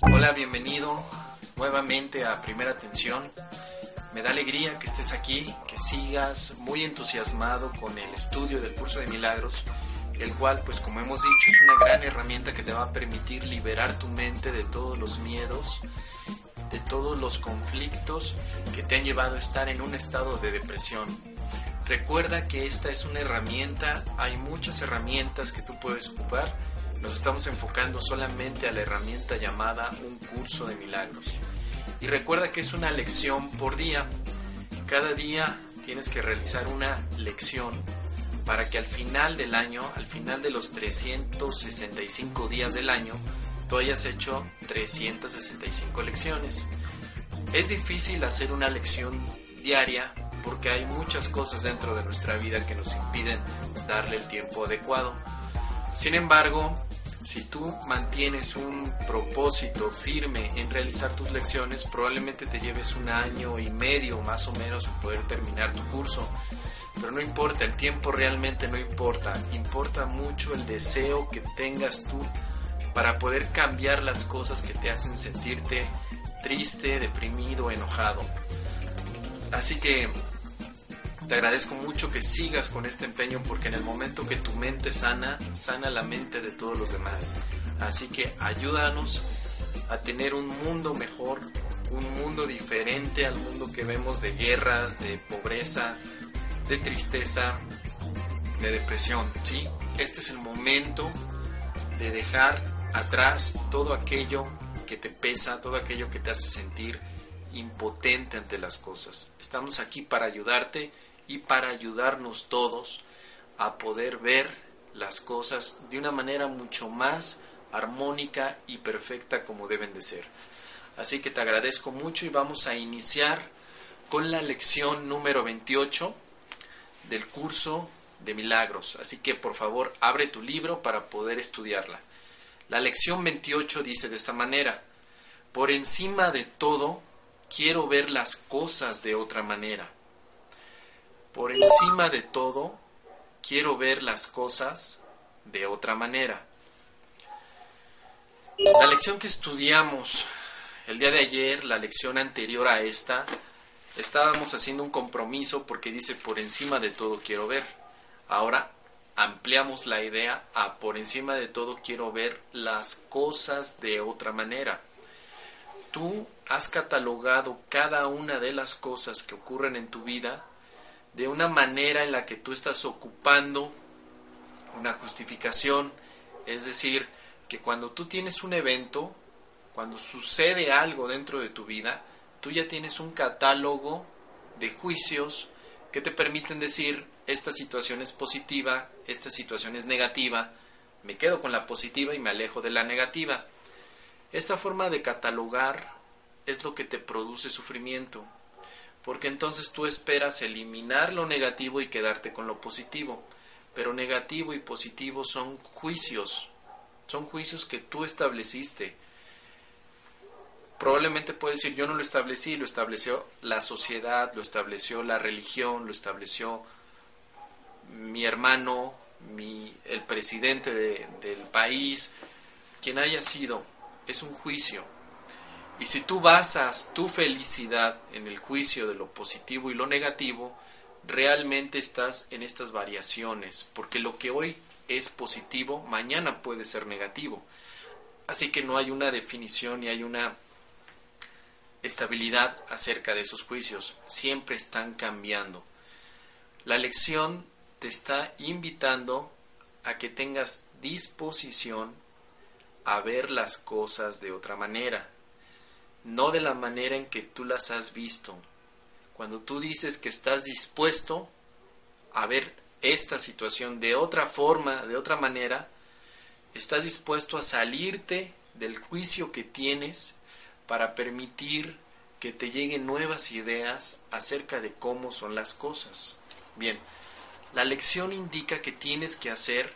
Hola, bienvenido nuevamente a Primera Atención. Me da alegría que estés aquí, que sigas muy entusiasmado con el estudio del curso de milagros, el cual, pues como hemos dicho, es una gran herramienta que te va a permitir liberar tu mente de todos los miedos, de todos los conflictos que te han llevado a estar en un estado de depresión. Recuerda que esta es una herramienta, hay muchas herramientas que tú puedes ocupar nos estamos enfocando solamente a la herramienta llamada un curso de milagros. Y recuerda que es una lección por día. Cada día tienes que realizar una lección para que al final del año, al final de los 365 días del año, tú hayas hecho 365 lecciones. Es difícil hacer una lección diaria porque hay muchas cosas dentro de nuestra vida que nos impiden darle el tiempo adecuado. Sin embargo, si tú mantienes un propósito firme en realizar tus lecciones, probablemente te lleves un año y medio más o menos en poder terminar tu curso. Pero no importa, el tiempo realmente no importa. Importa mucho el deseo que tengas tú para poder cambiar las cosas que te hacen sentirte triste, deprimido, enojado. Así que te agradezco mucho que sigas con este empeño porque en el momento que tu mente sana, sana la mente de todos los demás. Así que ayúdanos a tener un mundo mejor, un mundo diferente al mundo que vemos de guerras, de pobreza, de tristeza, de depresión. ¿sí? Este es el momento de dejar atrás todo aquello que te pesa, todo aquello que te hace sentir impotente ante las cosas. Estamos aquí para ayudarte y para ayudarnos todos a poder ver las cosas de una manera mucho más armónica y perfecta como deben de ser. Así que te agradezco mucho y vamos a iniciar con la lección número 28 del curso de milagros. Así que por favor abre tu libro para poder estudiarla. La lección 28 dice de esta manera, por encima de todo quiero ver las cosas de otra manera por encima de todo, quiero ver las cosas de otra manera. La lección que estudiamos el día de ayer, la lección anterior a esta, estábamos haciendo un compromiso porque dice por encima de todo quiero ver. Ahora ampliamos la idea a por encima de todo quiero ver las cosas de otra manera. Tú has catalogado cada una de las cosas que ocurren en tu vida de una manera en la que tú estás ocupando una justificación, es decir, que cuando tú tienes un evento, cuando sucede algo dentro de tu vida, tú ya tienes un catálogo de juicios que te permiten decir, esta situación es positiva, esta situación es negativa, me quedo con la positiva y me alejo de la negativa. Esta forma de catalogar es lo que te produce sufrimiento, porque entonces tú esperas eliminar lo negativo y quedarte con lo positivo. Pero negativo y positivo son juicios, son juicios que tú estableciste. Probablemente puedes decir, yo no lo establecí, lo estableció la sociedad, lo estableció la religión, lo estableció mi hermano, mi, el presidente del país, quien haya sido, es un juicio y si tú basas tu felicidad en el juicio de lo positivo y lo negativo, realmente estás en estas variaciones, porque lo que hoy es positivo, mañana puede ser negativo. Así que no hay una definición y hay una estabilidad acerca de esos juicios, siempre están cambiando. La lección te está invitando a que tengas disposición a ver las cosas de otra manera no de la manera en que tú las has visto. Cuando tú dices que estás dispuesto a ver esta situación de otra forma, de otra manera, estás dispuesto a salirte del juicio que tienes para permitir que te lleguen nuevas ideas acerca de cómo son las cosas. Bien, la lección indica que tienes que hacer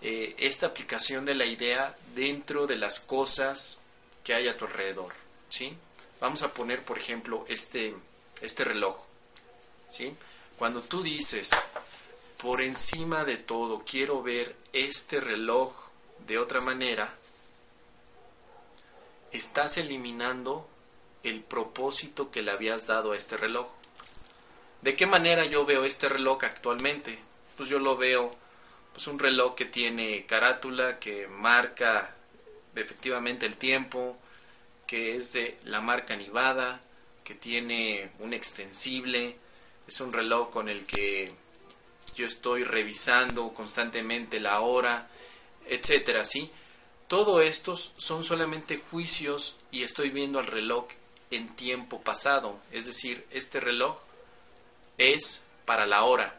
eh, esta aplicación de la idea dentro de las cosas que hay a tu alrededor, ¿sí? Vamos a poner, por ejemplo, este, este reloj, ¿sí? Cuando tú dices, por encima de todo, quiero ver este reloj de otra manera, estás eliminando el propósito que le habías dado a este reloj. ¿De qué manera yo veo este reloj actualmente? Pues yo lo veo pues un reloj que tiene carátula, que marca efectivamente el tiempo, que es de la marca Nivada, que tiene un extensible, es un reloj con el que yo estoy revisando constantemente la hora, etcétera, ¿sí? Todo estos son solamente juicios y estoy viendo al reloj en tiempo pasado, es decir, este reloj es para la hora.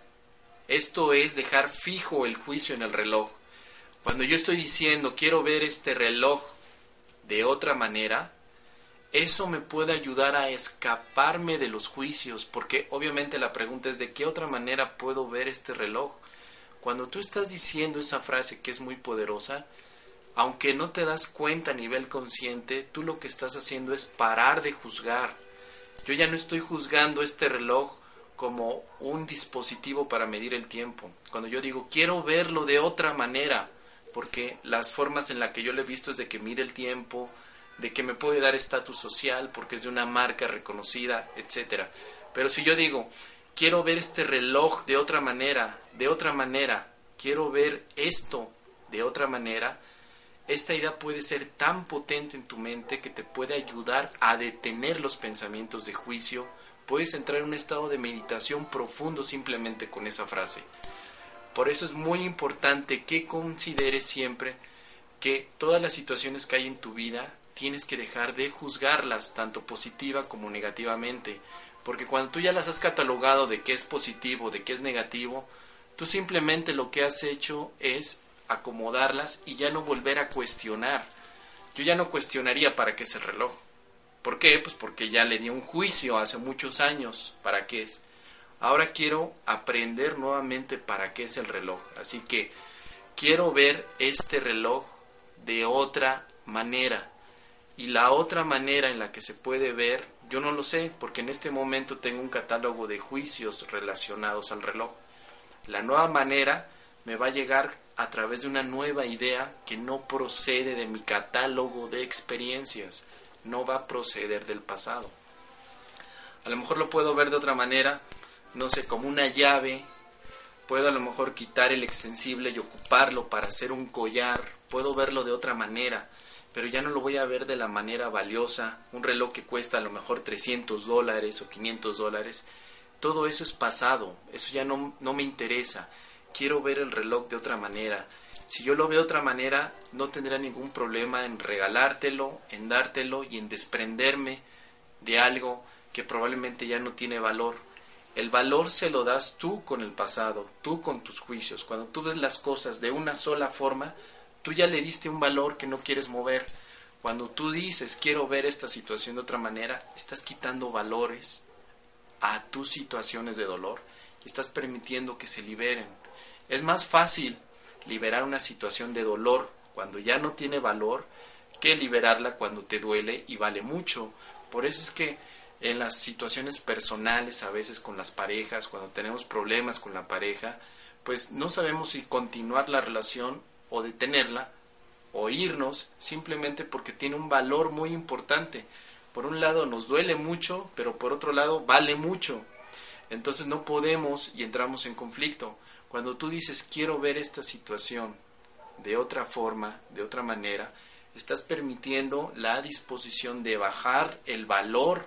Esto es dejar fijo el juicio en el reloj. Cuando yo estoy diciendo quiero ver este reloj de otra manera, eso me puede ayudar a escaparme de los juicios, porque obviamente la pregunta es de qué otra manera puedo ver este reloj. Cuando tú estás diciendo esa frase que es muy poderosa, aunque no te das cuenta a nivel consciente, tú lo que estás haciendo es parar de juzgar. Yo ya no estoy juzgando este reloj como un dispositivo para medir el tiempo. Cuando yo digo quiero verlo de otra manera, porque las formas en las que yo le he visto es de que mide el tiempo, de que me puede dar estatus social porque es de una marca reconocida, etcétera. Pero si yo digo, quiero ver este reloj de otra manera, de otra manera, quiero ver esto de otra manera, esta idea puede ser tan potente en tu mente que te puede ayudar a detener los pensamientos de juicio. Puedes entrar en un estado de meditación profundo simplemente con esa frase. Por eso es muy importante que consideres siempre que todas las situaciones que hay en tu vida tienes que dejar de juzgarlas tanto positiva como negativamente, porque cuando tú ya las has catalogado de qué es positivo, de qué es negativo, tú simplemente lo que has hecho es acomodarlas y ya no volver a cuestionar. Yo ya no cuestionaría para qué es el reloj. ¿Por qué? Pues porque ya le di un juicio hace muchos años para qué es. Ahora quiero aprender nuevamente para qué es el reloj. Así que quiero ver este reloj de otra manera. Y la otra manera en la que se puede ver, yo no lo sé, porque en este momento tengo un catálogo de juicios relacionados al reloj. La nueva manera me va a llegar a través de una nueva idea que no procede de mi catálogo de experiencias, no va a proceder del pasado. A lo mejor lo puedo ver de otra manera, no sé, como una llave, puedo a lo mejor quitar el extensible y ocuparlo para hacer un collar, puedo verlo de otra manera, pero ya no lo voy a ver de la manera valiosa, un reloj que cuesta a lo mejor 300 dólares o 500 dólares, todo eso es pasado, eso ya no, no me interesa, quiero ver el reloj de otra manera. Si yo lo veo de otra manera, no tendré ningún problema en regalártelo, en dártelo y en desprenderme de algo que probablemente ya no tiene valor. El valor se lo das tú con el pasado, tú con tus juicios. Cuando tú ves las cosas de una sola forma, tú ya le diste un valor que no quieres mover. Cuando tú dices quiero ver esta situación de otra manera, estás quitando valores a tus situaciones de dolor y estás permitiendo que se liberen. Es más fácil liberar una situación de dolor cuando ya no tiene valor que liberarla cuando te duele y vale mucho. Por eso es que en las situaciones personales, a veces con las parejas, cuando tenemos problemas con la pareja, pues no sabemos si continuar la relación o detenerla o irnos simplemente porque tiene un valor muy importante. Por un lado nos duele mucho, pero por otro lado vale mucho. Entonces no podemos y entramos en conflicto. Cuando tú dices quiero ver esta situación de otra forma, de otra manera, estás permitiendo la disposición de bajar el valor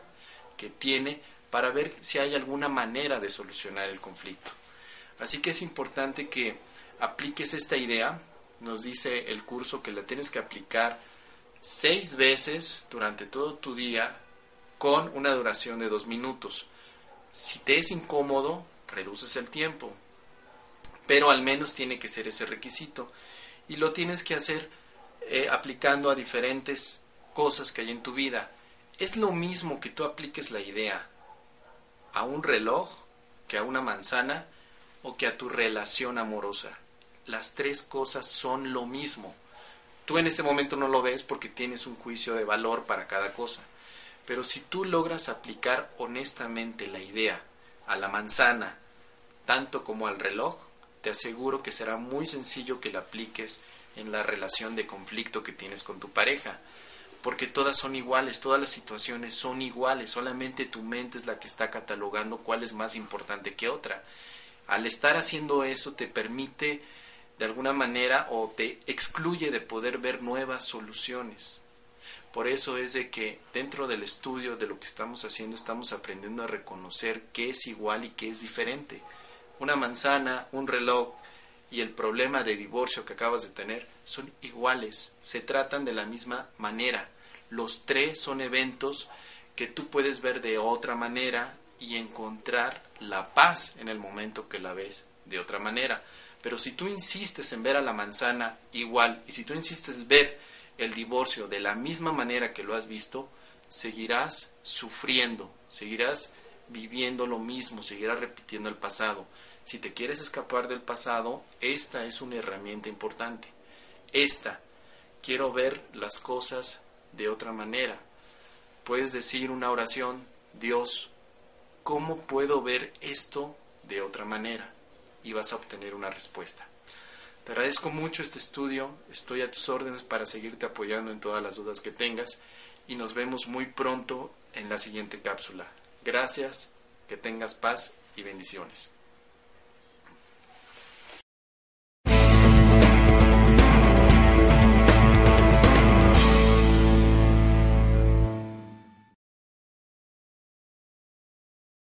que tiene para ver si hay alguna manera de solucionar el conflicto. Así que es importante que apliques esta idea nos dice el curso que la tienes que aplicar seis veces durante todo tu día con una duración de dos minutos. Si te es incómodo, reduces el tiempo, pero al menos tiene que ser ese requisito. Y lo tienes que hacer eh, aplicando a diferentes cosas que hay en tu vida. Es lo mismo que tú apliques la idea a un reloj, que a una manzana o que a tu relación amorosa las tres cosas son lo mismo. Tú en este momento no lo ves porque tienes un juicio de valor para cada cosa. Pero si tú logras aplicar honestamente la idea a la manzana, tanto como al reloj, te aseguro que será muy sencillo que la apliques en la relación de conflicto que tienes con tu pareja. Porque todas son iguales, todas las situaciones son iguales, solamente tu mente es la que está catalogando cuál es más importante que otra. Al estar haciendo eso te permite de alguna manera o te excluye de poder ver nuevas soluciones. Por eso es de que dentro del estudio de lo que estamos haciendo estamos aprendiendo a reconocer qué es igual y qué es diferente. Una manzana, un reloj y el problema de divorcio que acabas de tener son iguales, se tratan de la misma manera. Los tres son eventos que tú puedes ver de otra manera y encontrar la paz en el momento que la ves de otra manera. Pero si tú insistes en ver a la manzana igual y si tú insistes ver el divorcio de la misma manera que lo has visto, seguirás sufriendo, seguirás viviendo lo mismo, seguirás repitiendo el pasado. Si te quieres escapar del pasado, esta es una herramienta importante. Esta, quiero ver las cosas de otra manera. Puedes decir una oración, Dios, ¿cómo puedo ver esto de otra manera? Y vas a obtener una respuesta. Te agradezco mucho este estudio, estoy a tus órdenes para seguirte apoyando en todas las dudas que tengas y nos vemos muy pronto en la siguiente cápsula. Gracias, que tengas paz y bendiciones.